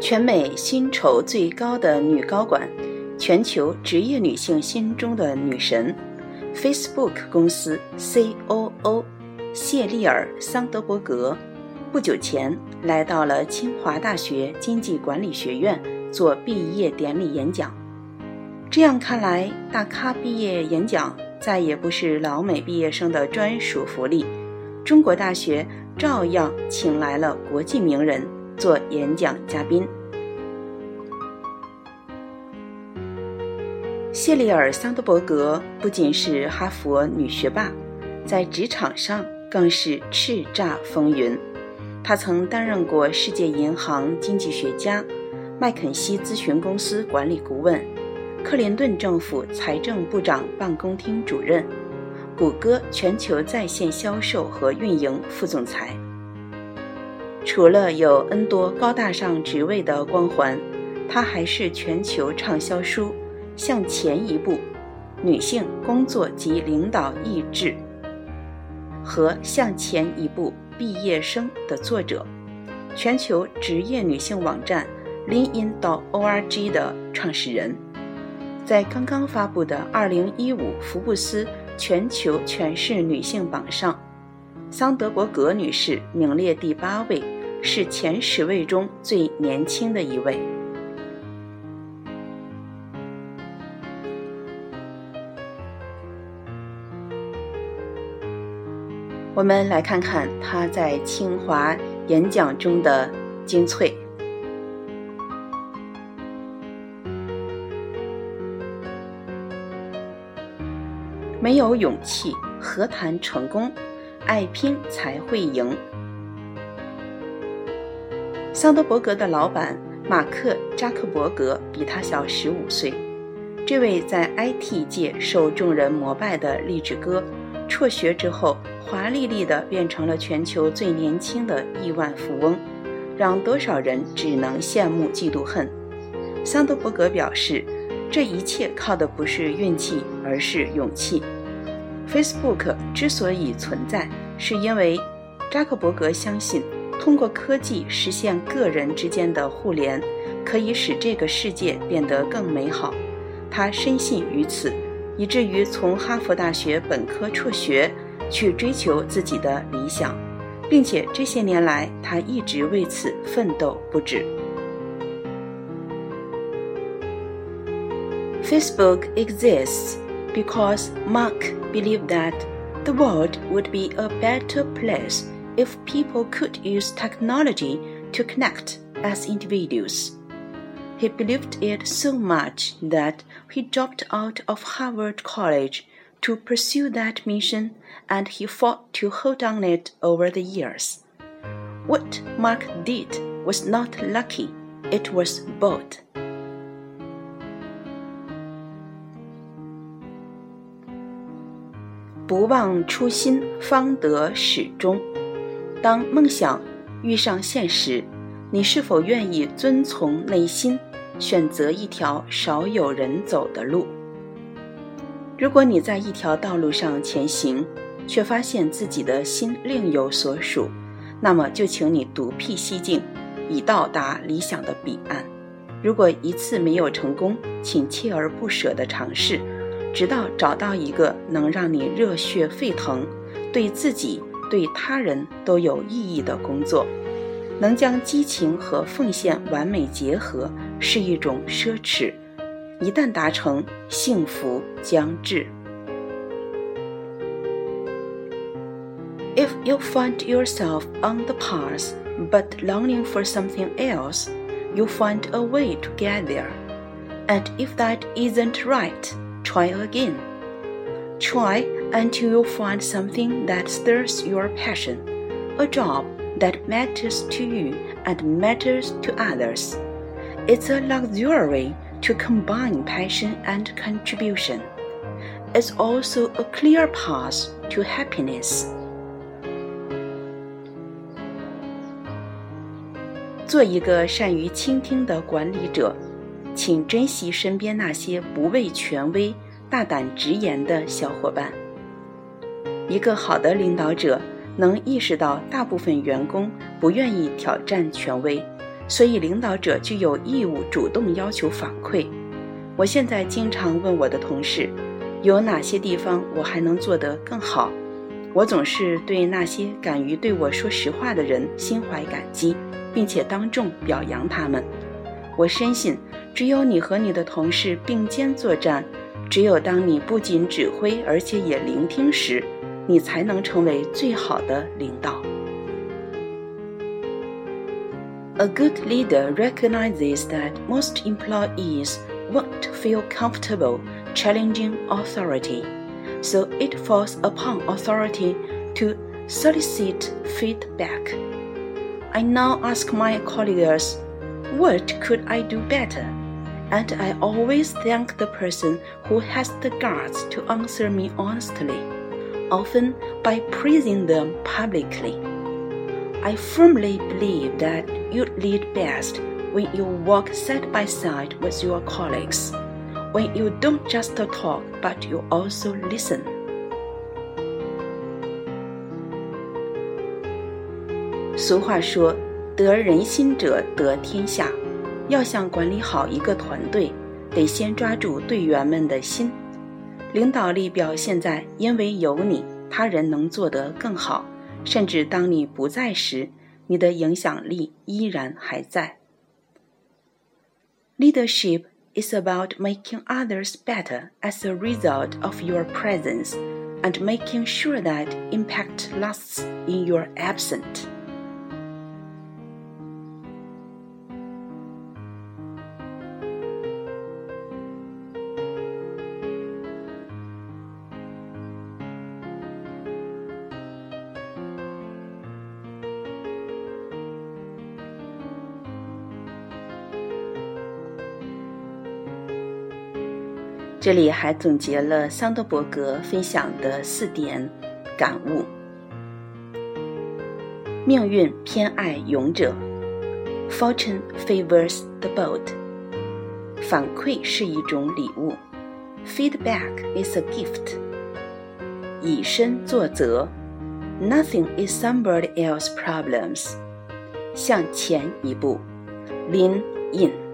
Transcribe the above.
全美薪酬最高的女高管，全球职业女性心中的女神，Facebook 公司 C.O.O. 谢丽尔·桑德伯格，不久前来到了清华大学经济管理学院做毕业典礼演讲。这样看来，大咖毕业演讲再也不是老美毕业生的专属福利，中国大学照样请来了国际名人。做演讲嘉宾，谢丽尔·桑德伯格不仅是哈佛女学霸，在职场上更是叱咤风云。她曾担任过世界银行经济学家、麦肯锡咨询公司管理顾问、克林顿政府财政部长办公厅主任、谷歌全球在线销售和运营副总裁。除了有 N 多高大上职位的光环，她还是全球畅销书《向前一步：女性工作及领导意志》和《向前一步：毕业生》的作者，全球职业女性网站 LinkedIn.org 的创始人。在刚刚发布的2015福布斯全球全势女性榜上，桑德伯格女士名列第八位。是前十位中最年轻的一位。我们来看看她在清华演讲中的精粹：没有勇气，何谈成功？爱拼才会赢。桑德伯格的老板马克·扎克伯格比他小十五岁。这位在 IT 界受众人膜拜的励志哥，辍学之后华丽丽的变成了全球最年轻的亿万富翁，让多少人只能羡慕嫉妒恨。桑德伯格表示，这一切靠的不是运气，而是勇气。Facebook 之所以存在，是因为扎克伯格相信。通过科技实现个人之间的互联，可以使这个世界变得更美好。他深信于此，以至于从哈佛大学本科辍学，去追求自己的理想，并且这些年来他一直为此奋斗不止。Facebook exists because Mark believed that the world would be a better place. if people could use technology to connect as individuals. He believed it so much that he dropped out of Harvard College to pursue that mission and he fought to hold on it over the years. What Mark did was not lucky, it was bold. 不忘初心，方得始终。当梦想遇上现实，你是否愿意遵从内心，选择一条少有人走的路？如果你在一条道路上前行，却发现自己的心另有所属，那么就请你独辟蹊径，以到达理想的彼岸。如果一次没有成功，请锲而不舍地尝试，直到找到一个能让你热血沸腾，对自己。对他人都有意义的工作，能将激情和奉献完美结合，是一种奢侈。一旦达成，幸福将至。If you find yourself on the path but longing for something else, you find a way to get there. And if that isn't right, try again. Try until you find something that stirs your passion, a job that matters to you and matters to others. It's a luxury to combine passion and contribution. It's also a clear path to happiness. 做一个善于倾听的管理者，请珍惜身边那些不畏权威、 大胆直言的小伙伴。一个好的领导者能意识到，大部分员工不愿意挑战权威，所以领导者就有义务主动要求反馈。我现在经常问我的同事，有哪些地方我还能做得更好。我总是对那些敢于对我说实话的人心怀感激，并且当众表扬他们。我深信，只有你和你的同事并肩作战，只有当你不仅指挥，而且也聆听时，你才能成为最好的领导。A good leader recognizes that most employees won't feel comfortable challenging authority. so it falls upon authority to solicit feedback. I now ask my colleagues, what could I do better? And I always thank the person who has the guts to answer me honestly, often by praising them publicly. I firmly believe that you lead best when you walk side by side with your colleagues when you don't just talk but you also listen. 俗话说：“得人心者得天下。” 要想管理好一个团队，得先抓住队员们的心。领导力表现在因为有你，他人能做得更好，甚至当你不在时，你的影响力依然还在。Leadership is about making others better as a result of your presence and making sure that impact lasts in your absence. 这里还总结了桑德伯格分享的四点感悟：命运偏爱勇者，Fortune favors the bold；反馈是一种礼物，Feedback is a gift；以身作则，Nothing is somebody else's problems；向前一步，Lean in。